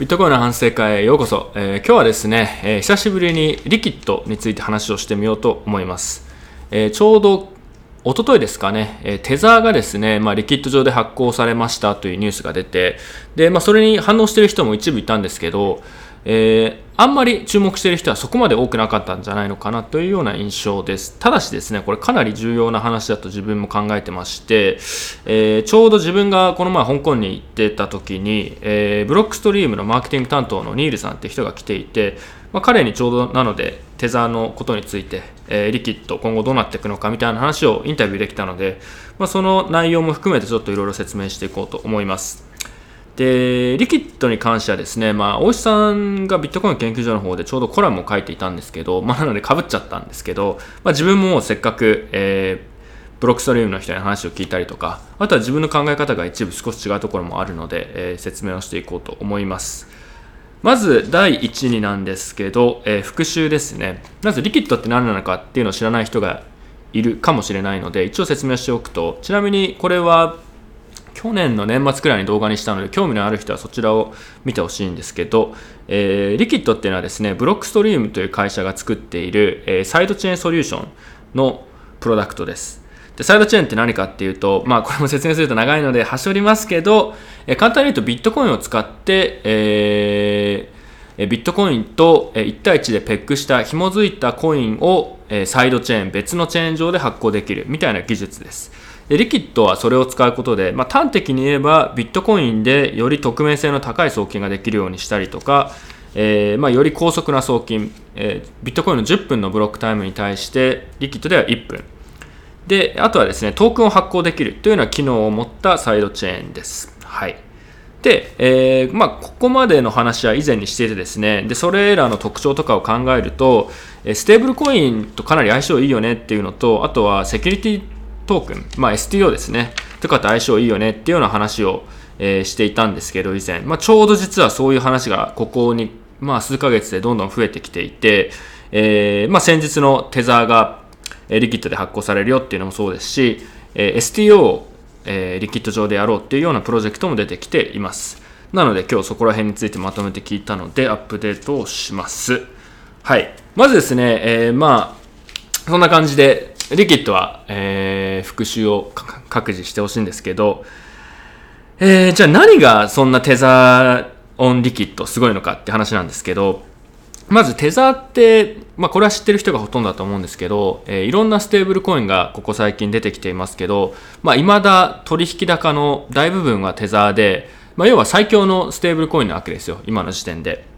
ビットコインの反省会へようこそ、えー、今日はですね、えー、久しぶりにリキッドについて話をしてみようと思います、えー、ちょうど一昨日ですかね、えテザーがですね、まあ、リキッド上で発行されましたというニュースが出てで、まあ、それに反応している人も一部いたんですけど、えー、あんまり注目している人はそこまで多くなかったんじゃないのかなというような印象です。ただしですね、これかなり重要な話だと自分も考えてまして、えー、ちょうど自分がこの前香港に行ってた時に、えー、ブロックストリームのマーケティング担当のニールさんって人が来ていて、まあ、彼にちょうどなのでテザーのことについて、えー、リキッド今後どうなっていくのかみたいな話をインタビューできたので、まあ、その内容も含めてちょっといろいろ説明していこうと思います。で、リキッドに関してはですね、まあ、大石さんがビットコイン研究所の方でちょうどコラムを書いていたんですけど、まあ、なのでかぶっちゃったんですけど、まあ、自分もせっかく、えー、ブロックストリームの人に話を聞いたりとか、あとは自分の考え方が一部少し違うところもあるので、えー、説明をしていこうと思います。まず第1になんですけど、えー、復習ですね。まずリキッドって何なのかっていうのを知らない人がいるかもしれないので、一応説明しておくと、ちなみにこれは去年の年末くらいに動画にしたので興味のある人はそちらを見てほしいんですけど、えー、リキッドっていうのはですねブロックストリームという会社が作っている、えー、サイドチェーンソリューションのプロダクトです。でサイドチェーンって何かっていうと、まあ、これも説明すると長いので端折りますけど、えー、簡単に言うとビットコインを使って、えー、ビットコインと1対1でペックした紐づいたコインをサイドチェーン別のチェーン上で発行できるみたいな技術です。でリキッドはそれを使うことで、まあ、端的に言えばビットコインでより匿名性の高い送金ができるようにしたりとか、えー、まあ、より高速な送金、えー、ビットコインの10分のブロックタイムに対してリキッドでは1分であとはですねトークンを発行できるというような機能を持ったサイドチェーンです。はいで、えー、まあ、ここまでの話は以前にしていてですね、で、それらの特徴とかを考えると、ステーブルコインとかなり相性いいよねっていうのと、あとはセキュリティトークン、まあ、STO ですね、とかと相性いいよねっていうような話を、えー、していたんですけど、以前、まあ、ちょうど実はそういう話がここに、まあ、数ヶ月でどんどん増えてきていて、えーまあ、先日のテザーが、え、リキッドで発行されるよっていうのもそうですし、えー、STO を、えー、リキッド上でやろうっていうようなプロジェクトも出てきています。なので今日そこら辺についてまとめて聞いたのでアップデートをします。はい。まずですね、えー、まあ、そんな感じで、リキッドは、えー、復習を各自してほしいんですけど、えー、じゃあ何がそんなテザーオンリキッドすごいのかって話なんですけど、まずテザーって、まあ、これは知ってる人がほとんどだと思うんですけど、えー、いろんなステーブルコインがここ最近出てきていますけど、まあ、未だ取引高の大部分はテザーで、まあ、要は最強のステーブルコインなわけですよ、今の時点で。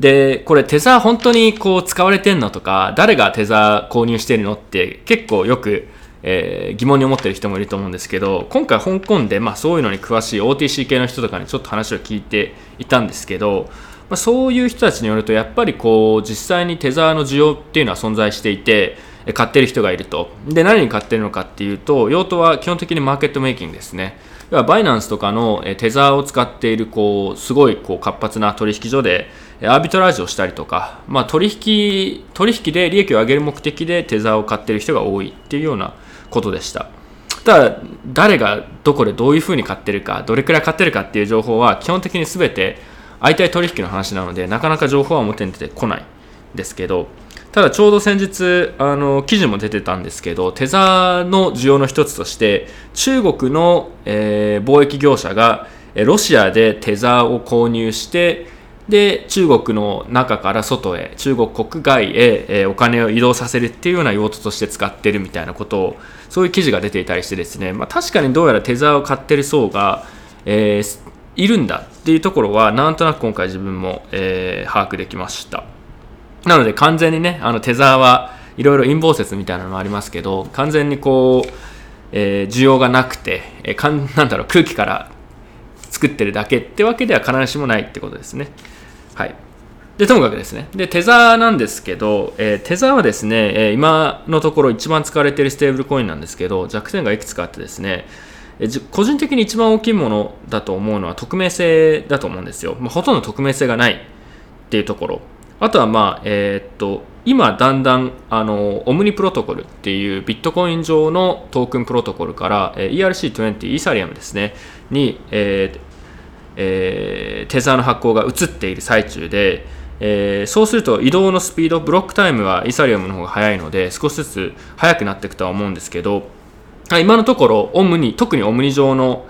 で、これテザー本当にこう使われてんのとか、誰がテザー購入してるのって結構よく、えー、疑問に思ってる人もいると思うんですけど、今回香港で、まあ、そういうのに詳しい OTC 系の人とかにちょっと話を聞いていたんですけど、まあ、そういう人たちによると、やっぱりこう、実際にテザーの需要っていうのは存在していて、買ってる人がいると。で、何に買ってるのかっていうと、用途は基本的にマーケットメイキングですね。要はバイナンスとかのテザーを使っている、こう、すごいこう活発な取引所で、アービトラージをしたりとか、まあ、取引取引で利益を上げる目的でテザーを買ってる人が多いっていうようなことでした。ただ誰がどこでどういうふうに買ってるかどれくらい買ってるかっていう情報は基本的に全て相対取引の話なのでなかなか情報は表に出てこないですけどただちょうど先日あの記事も出てたんですけどテザーの需要の一つとして中国の、えー、貿易業者がロシアでテザーを購入してで中国の中から外へ中国国外へ、えー、お金を移動させるっていうような用途として使ってるみたいなことをそういう記事が出ていたりしてですね、まあ、確かにどうやらテザーを買ってる層が、えー、いるんだっていうところはなんとなく今回自分も、えー、把握できました。なので完全にねあのテザーはいろいろ陰謀説みたいなのもありますけど完全にこう、えー、需要がなくて、えー、かん なんだろう空気から作ってるだけってわけでは必ずしもないってことですね。はい。で、ともかくですね。で、テザーなんですけど、えー、テザーはですね、えー、今のところ一番使われているステーブルコインなんですけど、弱点がいくつかあってですね、えー、個人的に一番大きいものだと思うのは匿名性だと思うんですよ。まあ、ほとんど匿名性がないっていうところ。あとはまあ、えー、っと、今だんだんあのオムニプロトコルっていうビットコイン上のトークンプロトコルから、ERC20 イーサリアムですねに、えーえテザーの発行が移っている最中で、えー、そうすると移動のスピードブロックタイムはイーサリアムの方が速いので少しずつ速くなっていくとは思うんですけど今のところオムニ特にオムニ上の、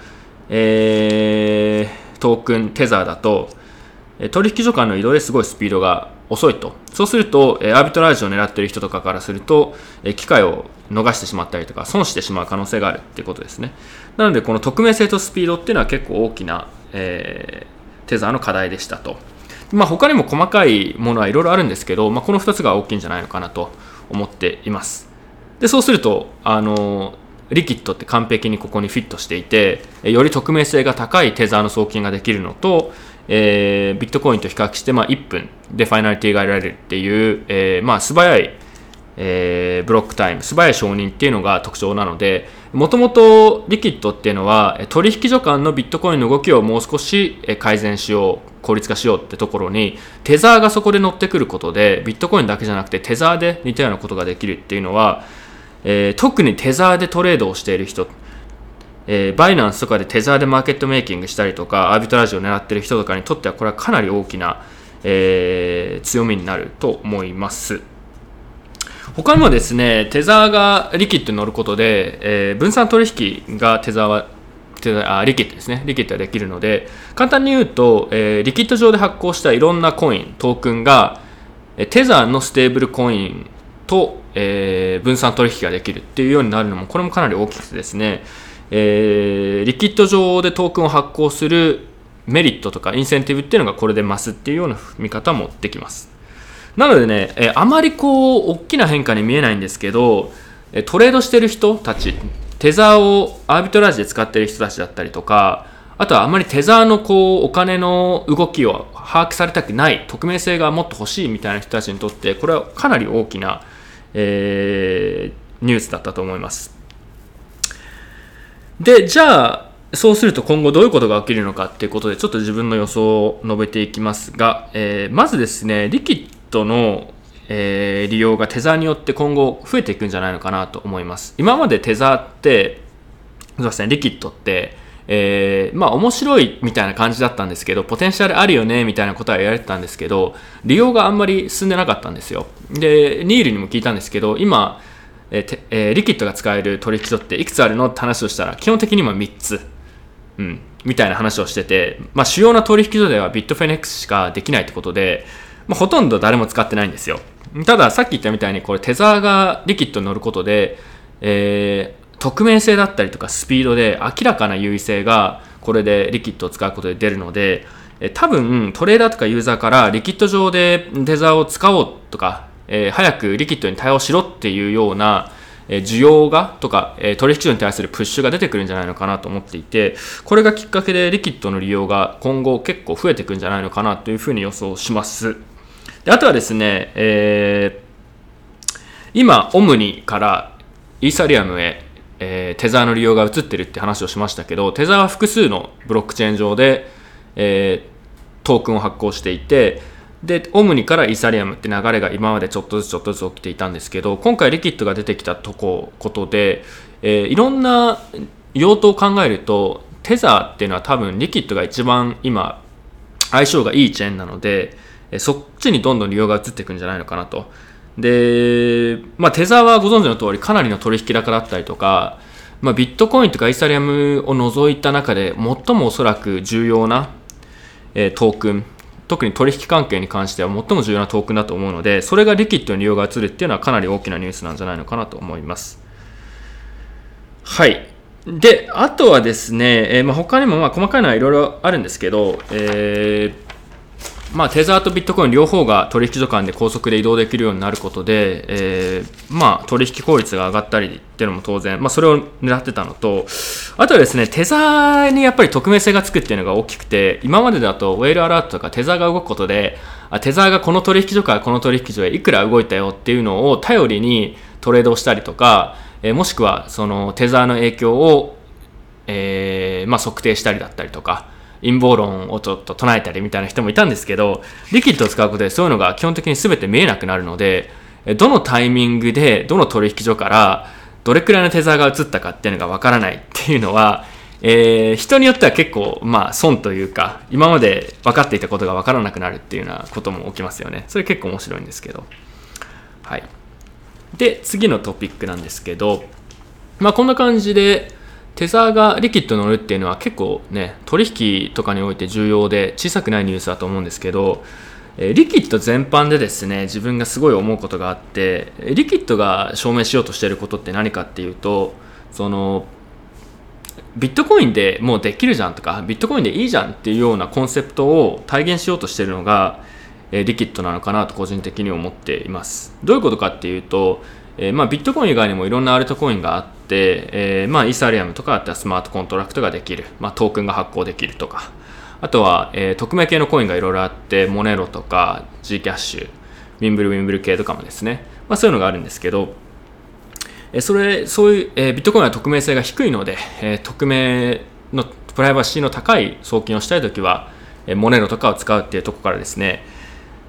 えー、トークンテザーだと取引所間の移動ですごいスピードが遅いと。そうするとアービトラージを狙ってる人とかからすると機会を逃してしまったりとか損してしまう可能性があるっていうことですね。なのでこの匿名性とスピードっていうのは結構大きな、えー、テザーの課題でしたと。まあ、他にも細かいものはいろいろあるんですけど、まあ、この2つが大きいんじゃないのかなと思っています。でそうするとあのリキッドって完璧にここにフィットしていてより匿名性が高いテザーの送金ができるのと、えー、ビットコインと比較して、まあ、1分でファイナリティが得られるっていう、えー、まあ、素早い、えー、ブロックタイム素早い承認っていうのが特徴なのでもともとリキッドっていうのは取引所間のビットコインの動きをもう少し改善しよう効率化しようってところにテザーがそこで乗ってくることでビットコインだけじゃなくてテザーで似たようなことができるっていうのは、えー、特にテザーでトレードをしている人えー、バイナンスとかでテザーでマーケットメイキングしたりとかアービトラージを狙ってる人とかにとってはこれはかなり大きな、えー、強みになると思います他にもですねテザーがリキッドに乗ることで、えー、分散取引がテザーはあリキッドですね。リキッドができるので、簡単に言うと、え、リキッド上で発行したいろんなコイン、トークンが、えテザーのステーブルコインと、え、分散取引ができるっていうようになるのも、これもかなり大きくてですね、えー、リキッド上でトークンを発行するメリットとかインセンティブっていうのがこれで増すっていうような見方もできます。なのでね、えー、あまりこう、大きな変化に見えないんですけど、トレードしてる人たちテザーをアービトラージで使ってる人たちだったりとか、あとはあまりテザーのこうお金の動きを把握されたくない、匿名性がもっと欲しいみたいな人たちにとって、これはかなり大きな、えー、ニュースだったと思います。で、じゃあ、そうすると今後どういうことが起きるのかっていうことで、ちょっと自分の予想を述べていきますが、えー、まずですね、リキッドのえー、利用がテザーによって今後増えていくんじゃないのかなと思います。今までテザーって、すみません、リキッドって、えー、まあ面白いみたいな感じだったんですけど、ポテンシャルあるよねみたいなことは言われてたんですけど、利用があんまり進んでなかったんですよ。で、ニールにも聞いたんですけど、今、えーえー、リキッドが使える取引所っていくつあるのって話をしたら、基本的には3つ。うん、みたいな話をしてて、まあ、主要な取引所ではビットフェネックスしかできないってことで、まあ、ほとんど誰も使ってないんですよ。たださっき言ったみたいにこれテザーがリキッドに乗ることで、えー、匿名性だったりとかスピードで明らかな優位性がこれでリキッドを使うことで出るので、え多分トレーダーとかユーザーからリキッド上でテザーを使おうとか、えー、早くリキッドに対応しろっていうようなえ需要がとかえ取引所に対するプッシュが出てくるんじゃないのかなと思っていてこれがきっかけでリキッドの利用が今後結構増えてくんじゃないのかなというふうに予想します。であとはですね、えー、今、オムニからイーサリアムへ、えー、テザーの利用が移ってるって話をしましたけど、テザーは複数のブロックチェーン上で、えー、トークンを発行していて、で、オムニからイーサリアムって流れが今までちょっとずつちょっとずつ起きていたんですけど、今回リキッドが出てきたとこことで、えー、いろんな用途を考えると、テザーっていうのは多分リキッドが一番今相性がいいチェーンなので、そっちにどんどん利用が移っていくんじゃないのかなと。で、まあ、テザーはご存知の通りかなりの取引高だったりとか、まあ、ビットコインとかイーサリアムを除いた中で最もおそらく重要な、えー、トークン、特に取引関係に関しては最も重要なトークンだと思うので、それがリキッドに利用が移るっていうのはかなり大きなニュースなんじゃないのかなと思います。はい。で、あとはですね、えー、まあ他にもまあ細かいのはいろいろあるんですけど、えーまあ、テザーとビットコイン両方が取引所間で高速で移動できるようになることで、えー、まあ、取引効率が上がったりっていうのも当然、まあ、それを狙ってたのと、あとはですね、テザーにやっぱり匿名性がつくっていうのが大きくて、今までだとウェールアラートとかテザーが動くことで、あテザーがこの取引所からこの取引所へいくら動いたよっていうのを頼りにトレードをしたりとか、えー、もしくはそのテザーの影響を、えーまあ、測定したりだったりとか、陰謀論をちょっと唱えたりみたいな人もいたんですけど、リキッドを使うことでそういうのが基本的に全て見えなくなるので、どのタイミングで、どの取引所から、どれくらいのテザーが移ったかっていうのがわからないっていうのは、えー、人によっては結構、まあ、損というか、今まで分かっていたことが分からなくなるっていうようなことも起きますよね。それ結構面白いんですけど。はい。で、次のトピックなんですけど、まあ、こんな感じで、テザーがリキッド乗るっていうのは結構ね、取引とかにおいて重要で小さくないニュースだと思うんですけど、えリキッド全般でですね、自分がすごい思うことがあって、リキッドが証明しようとしていることって何かっていうと、その、ビットコインでもうできるじゃんとか、ビットコインでいいじゃんっていうようなコンセプトを体現しようとしているのが、えリキッドなのかなと個人的に思っています。どういうことかっていうと、え、まあ、ビットコイン以外にもいろんなアルトコインがあって、えー、まあ、イーサリアムとかあったらスマートコントラクトができる、まあ、トークンが発行できるとか、あとは、えー、匿名系のコインがいろいろあって、モネロとか G キャッシュ、ウィンブルウィンブル系とかもですね、まあ、そういうのがあるんですけど、えそれ、そういう、えビットコインは匿名性が低いので、え匿名のプライバシーの高い送金をしたいときは、えモネロとかを使うっていうとこからですね、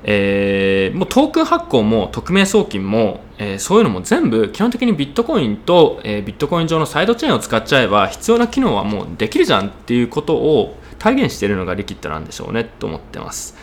えー、もうトークン発行も匿名送金も、えー、そういうのも全部基本的にビットコインと、えー、ビットコイン上のサイドチェーンを使っちゃえば必要な機能はもうできるじゃんっていうことを体現しているのがリキッドなんでしょうねと思ってます。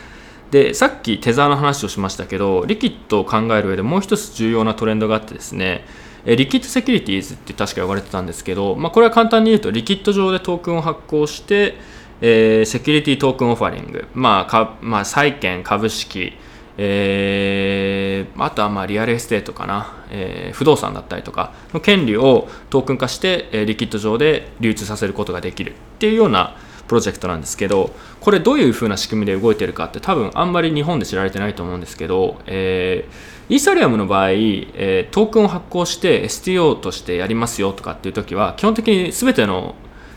でさっきテザーの話をしましたけどリキッドを考える上でもう一つ重要なトレンドがあってですねリキッドセキュリティーズって確か呼ばれてたんですけど、まあ、これは簡単に言うとリキッド上でトークンを発行してえー、 Security Token Offering、まあかまあ、債券、株式、えー、あとはまあリアルエステートかな、えー、不動産だったりとか。の権利をトークン化して、えー、リキッド上で流通させることができるっていうようなプロジェクトなんですけどこれどういう風な仕組みで動いてるかって多分あんまり日本で知られてないと思うんですけど、えー、イーサリアムの場合、えー、トークンを発行して STO としてやりますよとかっていう時は基本的に全ての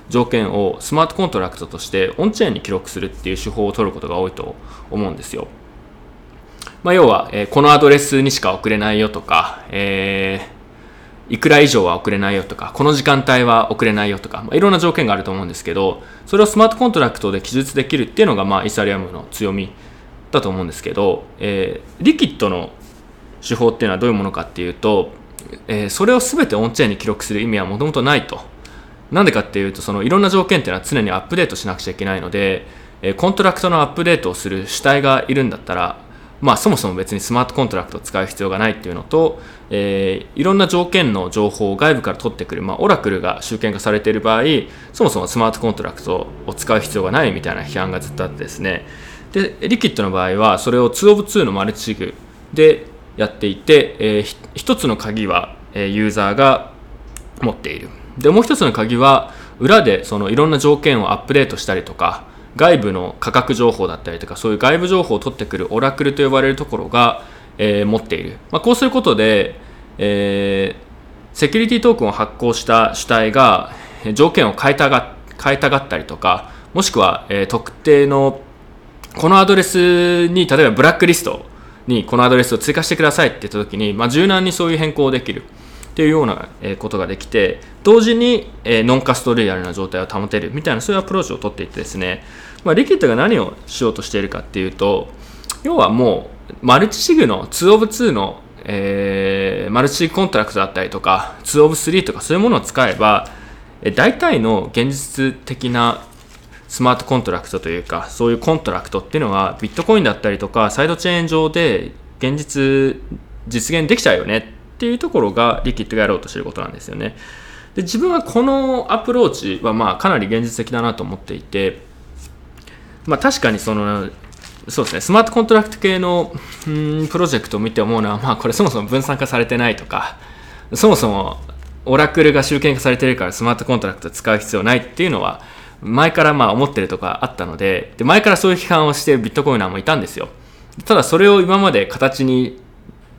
条件をスマートコントラクトとしてオンチェーンに記録するっていう手法を取ることが多いと思うんですよ。まあ、要は、えー、このアドレスにしか送れないよとか、えー、いくら以上は送れないよとか、この時間帯は送れないよとか、まあ、いろんな条件があると思うんですけど、それをスマートコントラクトで記述できるっていうのが、まあ、イーサリアムの強みだと思うんですけど、えー、リキッドの手法っていうのはどういうものかっていうと、えー、それを全てオンチェーンに記録する意味はもともとないと。なんでかっていうと、そのいろんな条件っていうのは常にアップデートしなくちゃいけないので、えコントラクトのアップデートをする主体がいるんだったら、まあ、そもそも別にスマートコントラクトを使う必要がないっていうのと、えー、いろんな条件の情報を外部から取ってくる、まあ、オラクルが集権化されている場合そもそもスマートコントラクトを使う必要がないみたいな批判がずっとあってですね。でリキッドの場合はそれを2 of 2のマルチシグでやっていて、えー、1つの鍵は、ユーザーが持っている。でもう一つの鍵は裏でそのいろんな条件をアップデートしたりとか外部の価格情報だったりとかそういう外部情報を取ってくるオラクルと呼ばれるところが、えー、持っている、まあ、こうすることで、えー、セキュリティトークンを発行した主体が条件を変えたが変えたがったりとかもしくは、えー、特定のこのアドレスに例えばブラックリストにこのアドレスを追加してくださいって言った時に、まあ、柔軟にそういう変更をできる。っていうようなことができて同時に non-custodial な状態を保てるみたいなそういうアプローチを取っていてですね、まあ、リキッドが何をしようとしているかっていうと要はもうマルチシグの2 of 2の、えー、マルチコントラクトだったりとか2 of 3とかそういうものを使えば大体の現実的なスマートコントラクトというかそういうコントラクトっていうのはビットコインだったりとかサイドチェーン上で現実実現できちゃうよねっていうところがリキッドがやろうとしてることなんですよね。で自分はこのアプローチはまあかなり現実的だなと思っていて、まあ、確かにそのそうですねスマートコントラクト系のんプロジェクトを見て思うのは、まあ、これそもそも分散化されてないとかそもそもオラクルが集権化されてるからスマートコントラクト使う必要ないっていうのは前からまあ思ってるとかあったのでで前からそういう批判をしてビットコイナーもいたんですよただそれを今まで形に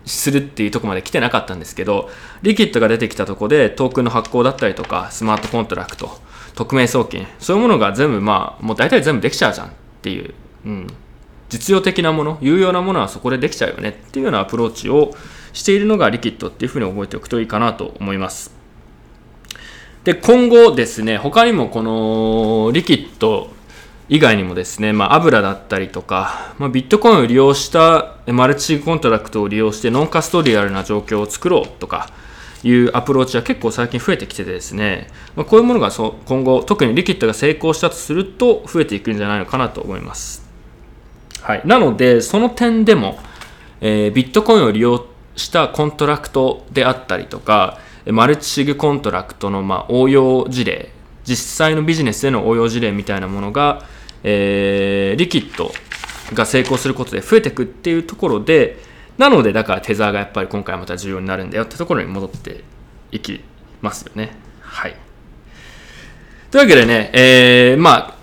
するっていうとこまで来てなかったんですけど、リキッドが出てきたとこでトークンの発行だったりとか、スマートコントラクト、匿名送金、そういうものが全部まあ、もう大体全部できちゃうじゃんっていう、うん、実用的なもの、有用なものはそこでできちゃうよねっていうようなアプローチをしているのがリキッドっていうふうに覚えておくといいかなと思います。で、今後ですね、他にもこのリキッド以外にもですね、まあ、油だったりとか、まあ、ビットコインを利用したマルチコントラクトを利用して non-custodial な状況を作ろうとか、いうアプローチは結構最近増えてきててですね、まあ、こういうものがそ今後特にリキッドが成功したとすると増えていくんじゃないのかなと思います。はい、なのでその点でも、えー、ビットコインを利用したコントラクトであったりとかマルチシグコントラクトのま応用事例実際のビジネスでの応用事例みたいなものが、えー、リキッドが成功することで増えていくっていうところでなのでだからテザーがやっぱり今回また重要になるんだよってところに戻っていきますよね。はい。というわけでね、えー、まあ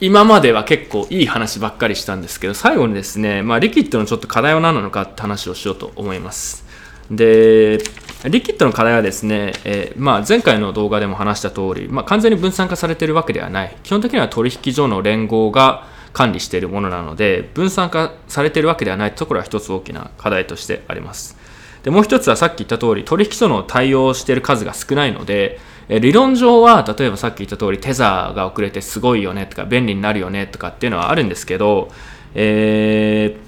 今までは結構いい話ばっかりしたんですけど最後にですね、まあ、リキッドのちょっと課題は何なのかって話をしようと思います。でリキッドの課題はですね、えー、まあ、前回の動画でも話した通り、まあ、完全に分散化されているわけではない。基本的には取引所の連合が管理しているものなので分散化されているわけではないところは一つ大きな課題としてあります。でもう一つはさっき言った通り取引所の対応している数が少ないので理論上は例えばさっき言った通りテザーが遅れてすごいよねとか便利になるよねとかっていうのはあるんですけど、えー、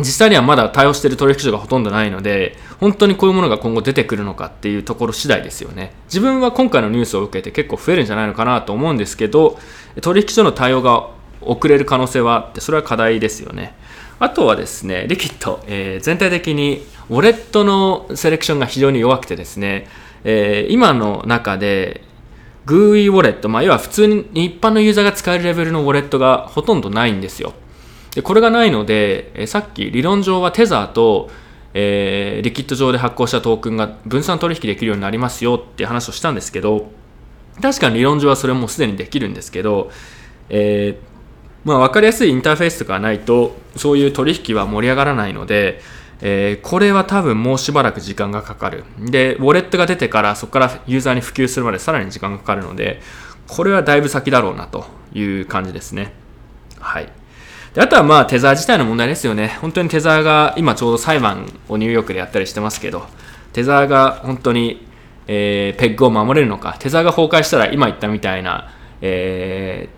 実際にはまだ対応している取引所がほとんどないので本当にこういうものが今後出てくるのかっていうところ次第ですよね自分は今回のニュースを受けて結構増えるんじゃないのかなと思うんですけど取引所の対応が遅れる可能性はあってそれは課題ですよねあとはですねリキッド、えー、全体的にウォレットのセレクションが非常に弱くてですねえー、今の中で GUI ウォレット、まあ、要は普通に一般のユーザーが使えるレベルのウォレットがほとんどないんですよ。でこれがないので、え、さっき理論上はテザーと、えー、リキッド上で発行したトークンが分散取引できるようになりますよって話をしたんですけど確かに理論上はそれもすでにできるんですけど、えーまあ、分かりやすいインターフェースとかがないとそういう取引は盛り上がらないので、えー、これは多分もうしばらく時間がかかる。で、ウォレットが出てからそこからユーザーに普及するまでさらに時間がかかるので、これはだいぶ先だろうなという感じですね。はい。であとはまあテザー自体の問題ですよね。本当にテザーが今ちょうど裁判をニューヨークでやったりしてますけど、テザーが本当に、えー、ペッグを守れるのか、テザーが崩壊したら今言ったみたいな、え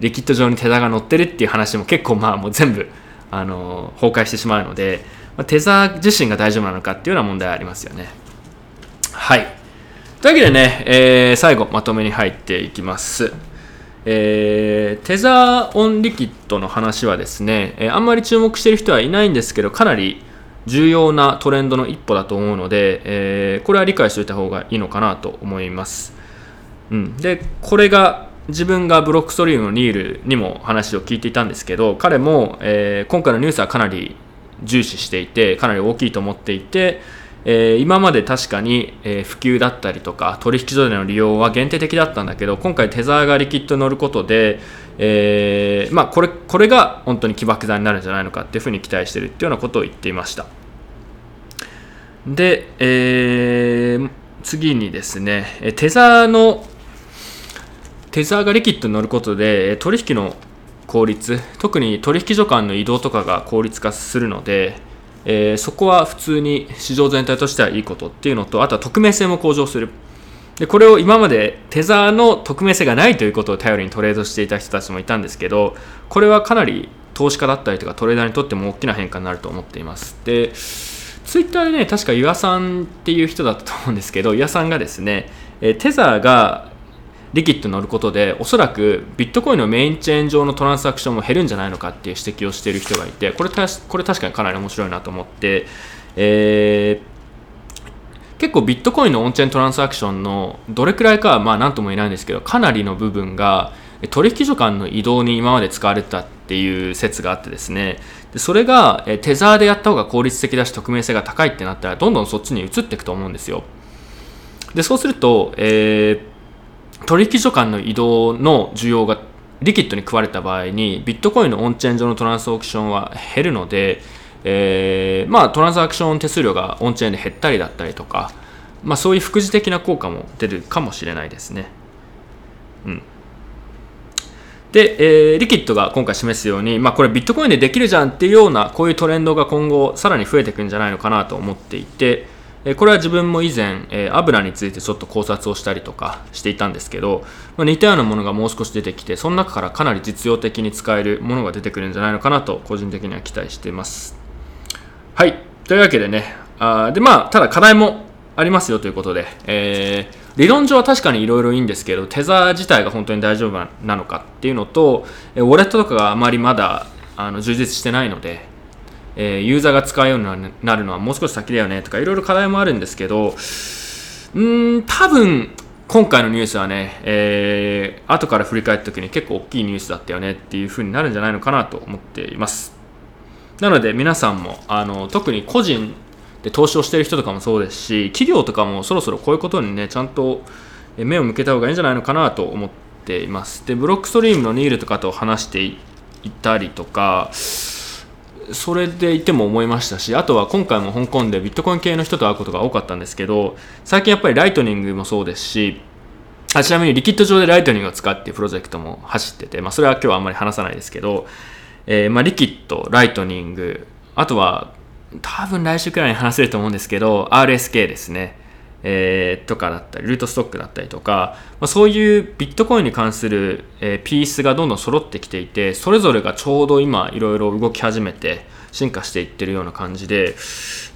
ー、リキッド上にテザーが乗ってるっていう話も結構まあもう全部、あの、崩壊してしまうので、まあ、テザー自身が大丈夫なのかっていうような問題ありますよね。はい。というわけでね、えー、最後まとめに入っていきます。えー、テザーオンリキッドの話はですね、えー、あんまり注目している人はいないんですけど、かなり重要なトレンドの一歩だと思うので、えー、これは理解しておいた方がいいのかなと思います。うん、で、これが自分がブロックストリームのニールにも話を聞いていたんですけど、彼も、え、今回のニュースはかなり重視していてかなり大きいと思っていて、えー、今まで確かに、えー、普及だったりとか取引所での利用は限定的だったんだけど今回テザーがリキッド乗ることで、えー、まあ、これこれが本当に起爆剤になるんじゃないのかっていうふうに期待しているっていうようなことを言っていました。で、え次にですねテザーのテザーがリキッド乗ることで取引の効率特に取引所間の移動とかが効率化するので、えー、そこは普通に市場全体としてはいいことっていうのとあとは匿名性も向上する。でこれを今までテザーの匿名性がないということを頼りにトレードしていた人たちもいたんですけどこれはかなり投資家だったりとかトレーダーにとっても大きな変化になると思っています。でツイッターでね確か岩さんっていう人だったと思うんですけど岩さんがですねテザーがリキッド乗ることでおそらくビットコインのメインチェーン上のトランサクションも減るんじゃないのかっていう指摘をしている人がいてこれこれ確かにかなり面白いなと思って、えー、結構ビットコインのオンチェーントランサクションのどれくらいかはまあ何とも言えないんですけどかなりの部分が取引所間の移動に今まで使われてたっていう説があってですね。でそれがテザーでやった方が効率的だし匿名性が高いってなったらどんどんそっちに移っていくと思うんですよ。でそうすると、えー取引所間の移動の需要がリキッドに食われた場合にビットコインのオンチェーン上のトランスアクションは減るので、えー、まあ、トランザクション手数料がオンチェーンで減ったりだったりとか、まあ、そういう副次的な効果も出るかもしれないですね。うん、で、えー、リキッドが今回示すように、まあ、これビットコインでできるじゃんっていうようなこういうトレンドが今後さらに増えていくんじゃないのかなと思っていて、えこれは自分も以前、え油についてちょっと考察をしたりとかしていたんですけど、ま似たようなものがもう少し出てきてその中からかなり実用的に使えるものが出てくるんじゃないのかなと個人的には期待しています。はい。というわけでねあでまあただ課題もありますよということで、えー、理論上は確かにいろいろいいんですけど、テザー自体が本当に大丈夫なのかっていうのと、ウォレットとかがあまりまだあの充実してないので、えー、ユーザーが使うようになるのはもう少し先だよねとかいろいろ課題もあるんですけど、うん多分今回のニュースはね、えー、後から振り返った時に結構大きいニュースだったよねっていう風になるんじゃないのかなと思っています。なので皆さんもあの特に個人で投資をしている人とかもそうですし企業とかもそろそろこういうことにねちゃんと目を向けた方がいいんじゃないのかなと思っています。でブロックストリームのニールとかと話していたりとかそれでいても思いましたしあとは今回も香港でビットコイン系の人と会うことが多かったんですけど最近やっぱりライトニングもそうですしあちなみにリキッド上でライトニングを使っていうプロジェクトも走ってて、まあ、それは今日はあんまり話さないですけど、えー、まあ、リキッドライトニングあとは多分来週くらいに話せると思うんですけど RSK ですね。えー、とかだったり、ルートストックだったりとか、まあ、そういうビットコインに関する、えー、ピースがどんどん揃ってきていて、それぞれがちょうど今いろいろ動き始めて、進化していってるような感じで、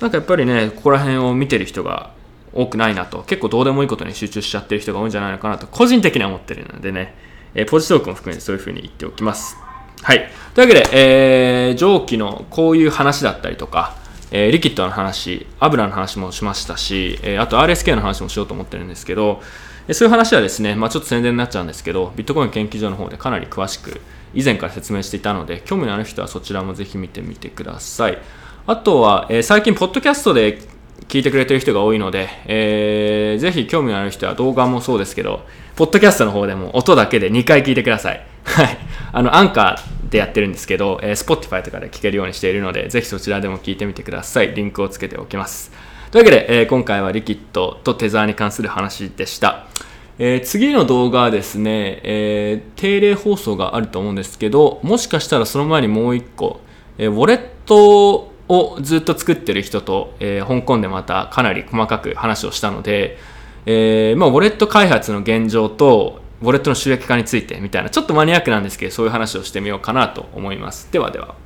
なんかやっぱりね、ここら辺を見てる人が多くないなと、結構どうでもいいことに集中しちゃってる人が多いんじゃないのかなと、個人的には思ってるのでね、えー、ポジトークも含めてそういうふうに言っておきます。はい。というわけで、えー、上記のこういう話だったりとか、えー、リキッドの話、油の話もしましたし、えー、あと RSK の話もしようと思ってるんですけど、えそういう話はですね、まあ、ちょっと宣伝になっちゃうんですけど、ビットコイン研究所の方でかなり詳しく以前から説明していたので、興味のある人はそちらもぜひ見てみてください。あとは、えー、最近、ポッドキャストで聞いてくれてる人が多いので、えー、ぜひ興味のある人は動画もそうですけど、ポッドキャストの方でも音だけで2回聞いてください。はい。あの、アンカーでやってるんですけど、えー、Spotify とかで聞けるようにしているので、ぜひそちらでも聞いてみてください。リンクをつけておきます。というわけで、えー、今回はリキッドとテザーに関する話でした。えー、次の動画はですね、えー、定例放送があると思うんですけど、もしかしたらその前にもう一個、えー、ウォレットをずっと作ってる人と、えー、香港でまたかなり細かく話をしたので、えーまあ、ウォレット開発の現状と、ウォレットの収益化についてみたいな、ちょっとマニアックなんですけど、そういう話をしてみようかなと思います。ではでは。